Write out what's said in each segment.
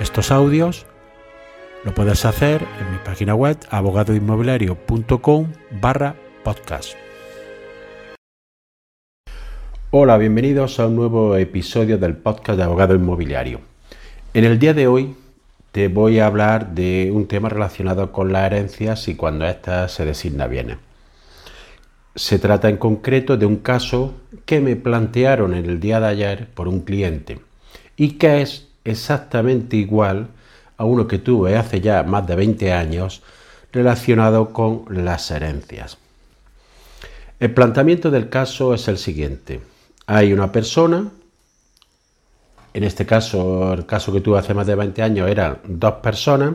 estos audios, lo puedes hacer en mi página web abogadoinmobiliario.com barra podcast. Hola, bienvenidos a un nuevo episodio del podcast de Abogado Inmobiliario. En el día de hoy te voy a hablar de un tema relacionado con las herencias y cuando ésta se designa bienes. Se trata en concreto de un caso que me plantearon en el día de ayer por un cliente y que es exactamente igual a uno que tuve hace ya más de 20 años relacionado con las herencias. El planteamiento del caso es el siguiente. Hay una persona, en este caso, el caso que tuve hace más de 20 años eran dos personas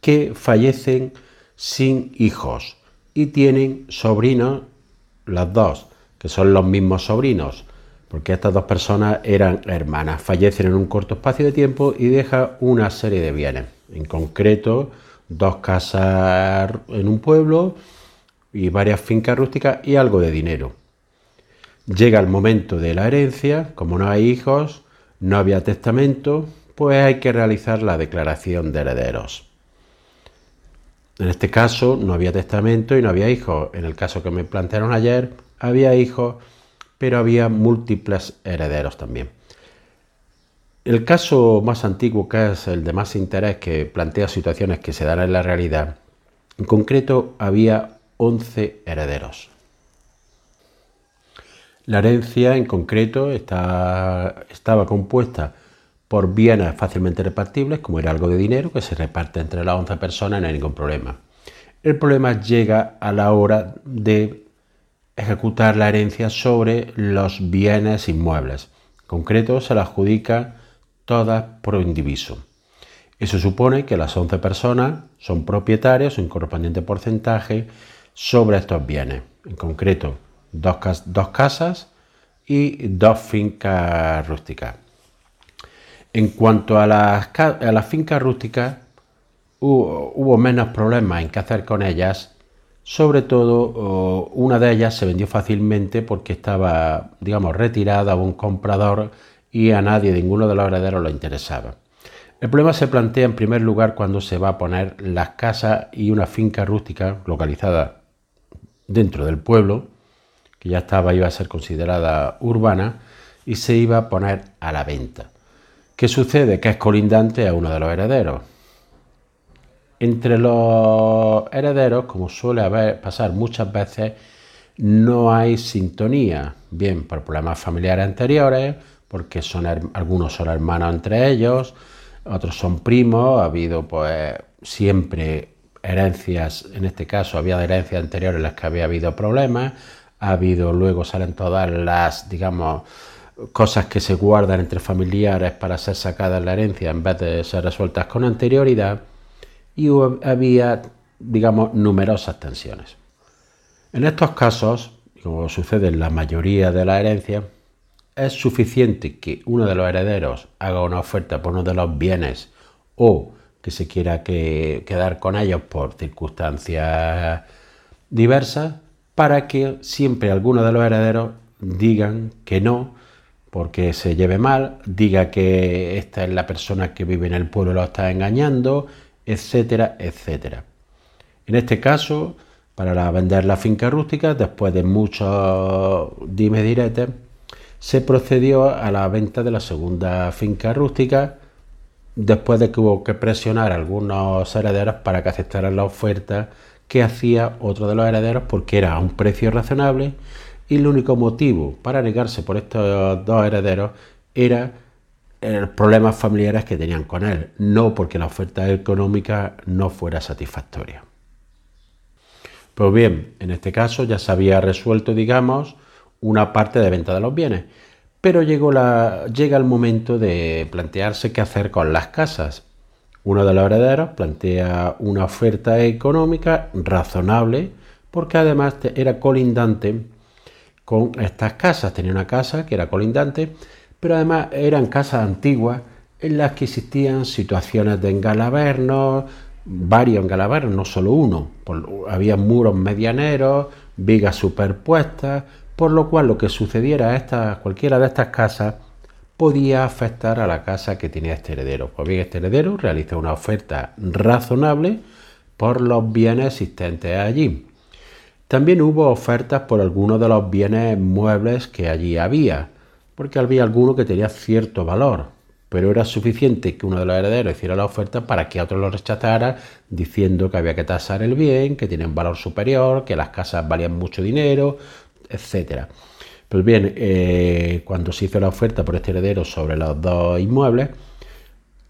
que fallecen sin hijos y tienen sobrinos, las dos, que son los mismos sobrinos, porque estas dos personas eran hermanas, fallecen en un corto espacio de tiempo y deja una serie de bienes, en concreto dos casas en un pueblo y varias fincas rústicas y algo de dinero. Llega el momento de la herencia, como no hay hijos, no había testamento, pues hay que realizar la declaración de herederos. En este caso no había testamento y no había hijos. En el caso que me plantearon ayer, había hijos, pero había múltiples herederos también. El caso más antiguo, que es el de más interés, que plantea situaciones que se dan en la realidad, en concreto había 11 herederos. La herencia en concreto estaba compuesta por bienes fácilmente repartibles, como era algo de dinero, que se reparte entre las 11 personas, no hay ningún problema. El problema llega a la hora de ejecutar la herencia sobre los bienes inmuebles. En concreto, se la adjudica todas por indiviso. Eso supone que las 11 personas son propietarios en correspondiente porcentaje sobre estos bienes. En concreto, dos, casas y dos fincas rústicas. En cuanto a las, fincas rústicas, hubo, menos problemas en qué hacer con ellas. Sobre todo, una de ellas se vendió fácilmente porque estaba, digamos, retirada a un comprador y a nadie, ninguno de los herederos, lo interesaba. El problema se plantea en primer lugar cuando se va a poner las casas y una finca rústica localizada dentro del pueblo que ya estaba, iba a ser considerada urbana, y se iba a poner a la venta. ¿Qué sucede? Que es colindante a uno de los herederos. Entre los herederos, como suele pasar muchas veces, no hay sintonía, bien por problemas familiares anteriores, porque algunos son hermanos entre ellos, otros son primos, ha habido pues siempre herencias, en este caso había herencias anteriores en las que había habido problemas, ha habido, luego salen todas las, digamos, cosas que se guardan entre familiares para ser sacadas la herencia en vez de ser resueltas con anterioridad y había, digamos, numerosas tensiones. En estos casos, como sucede en la mayoría de la herencia, es suficiente que uno de los herederos haga una oferta por uno de los bienes o que se quiera quedar con ellos por circunstancias diversas para que siempre alguno de los herederos digan que no, porque se lleve mal, diga que esta es la persona que vive en el pueblo y lo está engañando, etcétera, etcétera. En este caso, para vender la finca rústica, después de muchos dime diretes, se procedió a la venta de la segunda finca rústica, después de que hubo que presionar a algunos herederos para que aceptaran la oferta que hacía otro de los herederos porque era a un precio razonable y el único motivo para negarse por estos dos herederos era problemas familiares que tenían con él, no porque la oferta económica no fuera satisfactoria. Pues bien, en este caso ya se había resuelto, digamos, una parte de venta de los bienes, pero llegó la, llega el momento de plantearse qué hacer con las casas Uno de los herederos plantea una oferta económica razonable porque además era colindante con estas casas. Tenía una casa que era colindante, pero además eran casas antiguas en las que existían situaciones de engalavernos, varios engalavernos, no solo uno. había muros medianeros, vigas superpuestas, por lo cual lo que sucediera a esta, cualquiera de estas casas podía afectar a la casa que tenía este heredero. Pues bien, este heredero realizó una oferta razonable por los bienes existentes allí. También hubo ofertas por algunos de los bienes muebles que allí había, porque había alguno que tenía cierto valor, pero era suficiente que uno de los herederos hiciera la oferta para que otro lo rechazara diciendo que había que tasar el bien, que tiene un valor superior, que las casas valían mucho dinero, etc. Pues bien, eh, cuando se hizo la oferta por este heredero sobre los dos inmuebles,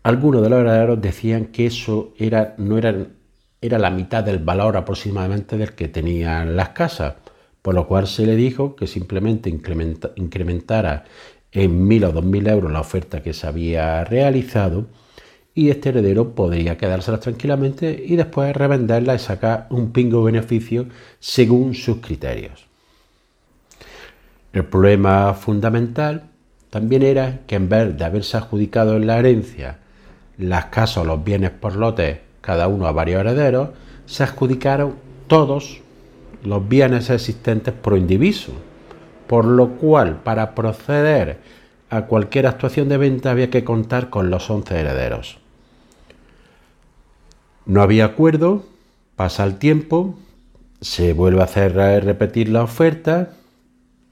algunos de los herederos decían que eso era, no era, era la mitad del valor aproximadamente del que tenían las casas, por lo cual se le dijo que simplemente incrementara en mil o dos mil euros la oferta que se había realizado y este heredero podría quedárselas tranquilamente y después revenderla y sacar un pingo beneficio según sus criterios. El problema fundamental también era que en vez de haberse adjudicado en la herencia las casas o los bienes por lotes, cada uno a varios herederos, se adjudicaron todos los bienes existentes por indiviso, por lo cual para proceder a cualquier actuación de venta había que contar con los 11 herederos. No había acuerdo, pasa el tiempo, se vuelve a hacer repetir la oferta,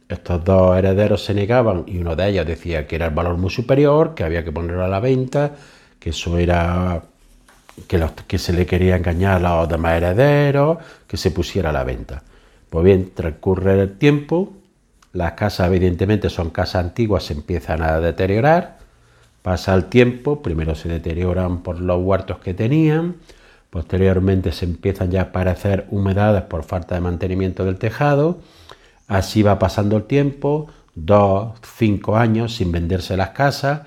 estos dos herederos se negaban y uno de ellos decía que era el valor muy superior, que había que ponerlo a la venta, que eso era que, se le quería engañar a los demás herederos, que se pusiera a la venta. Pues bien, transcurre el tiempo, las casas evidentemente son casas antiguas, se empiezan a deteriorar, pasa el tiempo, primero se deterioran por los huertos que tenían, posteriormente se empiezan ya a aparecer humedades por falta de mantenimiento del tejado, Así va pasando el tiempo, dos, cinco años sin venderse las casas,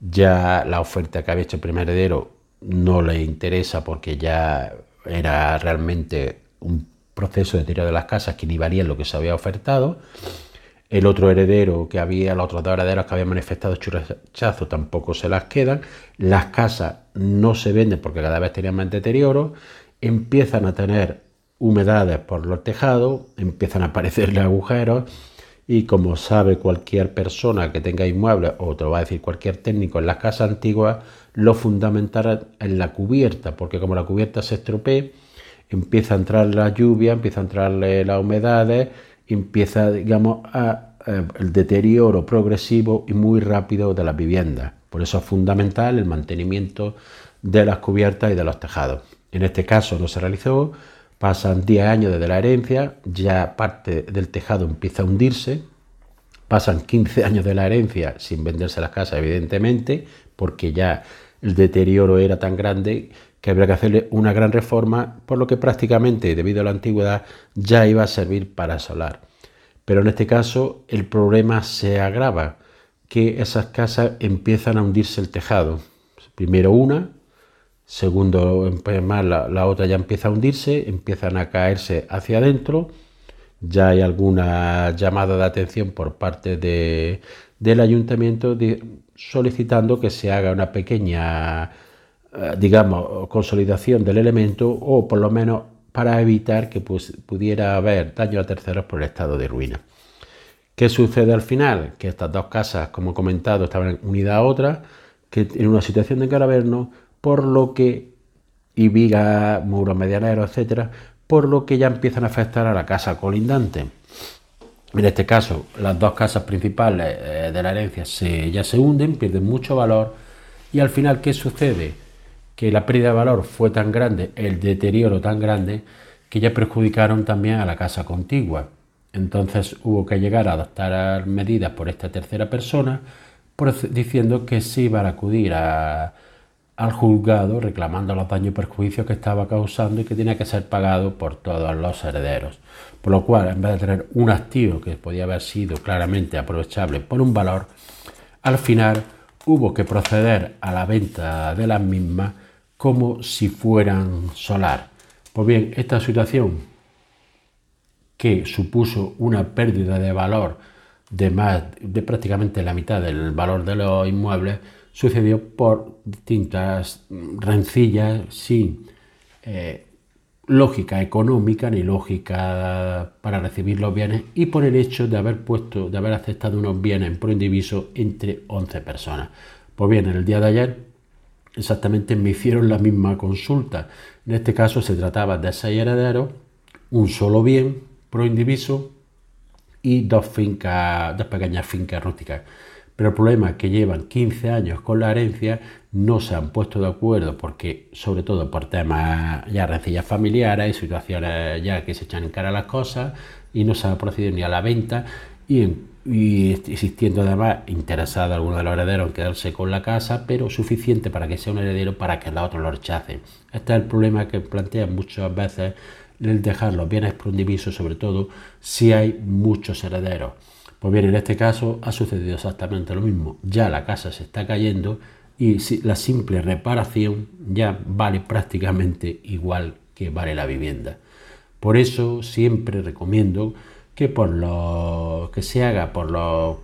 ya la oferta que había hecho el primer heredero no le interesa porque ya era realmente un proceso de tiro de las casas que ni valía lo que se había ofertado. El otro heredero que había, los otros dos herederos que habían manifestado churechazo tampoco se las quedan. Las casas no se venden porque cada vez tenían más deterioro. Empiezan a tener humedades por los tejados, empiezan a aparecerle agujeros y como sabe cualquier persona que tenga inmuebles, o te va a decir cualquier técnico en las casas antiguas, lo fundamental es la cubierta, porque como la cubierta se estropee, empieza a entrar la lluvia, empieza a entrarle las humedades, empieza, digamos, a, el deterioro progresivo y muy rápido de las viviendas. Por eso es fundamental el mantenimiento de las cubiertas y de los tejados. En este caso no se realizó, Pasan 10 años desde la herencia, ya parte del tejado empieza a hundirse. Pasan 15 años de la herencia sin venderse las casas, evidentemente, porque ya el deterioro era tan grande que habría que hacerle una gran reforma, por lo que prácticamente, debido a la antigüedad, ya iba a servir para solar. Pero en este caso el problema se agrava, que esas casas empiezan a hundirse el tejado. Primero una, Segundo, más la, otra ya empieza a hundirse, empiezan a caerse hacia adentro. Ya hay alguna llamada de atención por parte del ayuntamiento solicitando que se haga una pequeña, eh, digamos, consolidación del elemento o por lo menos para evitar que pues, pudiera haber daño a terceros por el estado de ruina. ¿Qué sucede al final? Que estas dos casas, como he comentado, estaban unidas a otras, que en una situación de caraverno por lo que, y viga, muros medianeros, etcétera, por lo que ya empiezan a afectar a la casa colindante. En este caso, las dos casas principales eh, de la herencia ya se hunden, pierden mucho valor y al final, ¿qué sucede? Que la pérdida de valor fue tan grande, el deterioro tan grande, que ya perjudicaron también a la casa contigua. Entonces hubo que llegar a adoptar medidas por esta tercera persona, diciendo que se iba a acudir a, al juzgado reclamando los daños y perjuicios que estaba causando y que tenía que ser pagado por todos los herederos. Por lo cual, en vez de tener un activo que podía haber sido claramente aprovechable por un valor, al final hubo que proceder a la venta de las mismas como si fueran solar. Pues bien, esta situación que supuso una pérdida de valor de más de prácticamente la mitad del valor de los inmuebles sucedió por distintas rencillas sin eh, lógica económica ni lógica para recibir los bienes y por el hecho de haber puesto de haber aceptado unos bienes por indiviso entre 11 personas. Pues bien, en el día de ayer exactamente me hicieron la misma consulta. En este caso se trataba de seis herederos, un solo bien pro indiviso y dos fincas, dos pequeñas fincas rústicas. Pero el problema es que llevan 15 años con la herencia, no se han puesto de acuerdo porque, sobre todo por temas ya rencillas familiares y situaciones ya que se echan en cara las cosas y no se ha procedido ni a la venta y, y existiendo además interesado alguno de los herederos en quedarse con la casa, pero suficiente para que sea un heredero para que los otros lo rechacen. Este es el problema que plantean muchas veces el dejar los bienes por un diviso, sobre todo si hay muchos herederos. Pues bien, en este caso ha sucedido exactamente lo mismo. Ya la casa se está cayendo y la simple reparación ya vale prácticamente igual que vale la vivienda. Por eso siempre recomiendo que por lo que se haga por los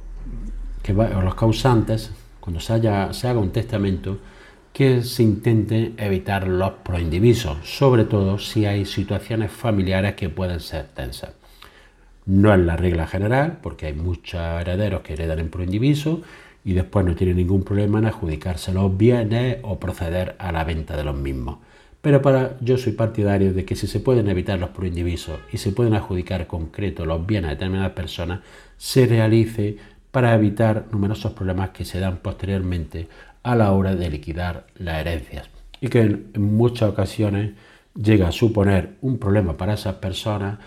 causantes, cuando se haga un testamento, que se intente evitar los proindivisos, sobre todo si hay situaciones familiares que pueden ser tensas. No es la regla general, porque hay muchos herederos que heredan en proindiviso y después no tienen ningún problema en adjudicarse los bienes o proceder a la venta de los mismos. Pero para, yo soy partidario de que si se pueden evitar los proindivisos y se pueden adjudicar concreto los bienes de determinadas personas, se realice para evitar numerosos problemas que se dan posteriormente a la hora de liquidar las herencias y que en, muchas ocasiones llega a suponer un problema para esas personas,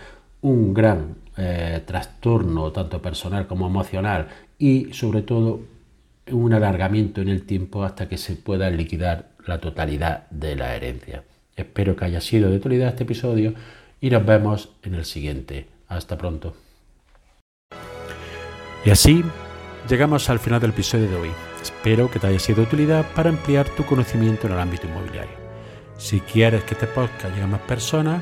un gran eh, trastorno tanto personal como emocional y sobre todo un alargamiento en el tiempo hasta que se pueda liquidar la totalidad de la herencia. Espero que haya sido de utilidad este episodio y nos vemos en el siguiente. Hasta pronto. Y así llegamos al final del episodio de hoy. Espero que te haya sido de utilidad para ampliar tu conocimiento en el ámbito inmobiliario. Si quieres que este podcast llegue a más personas,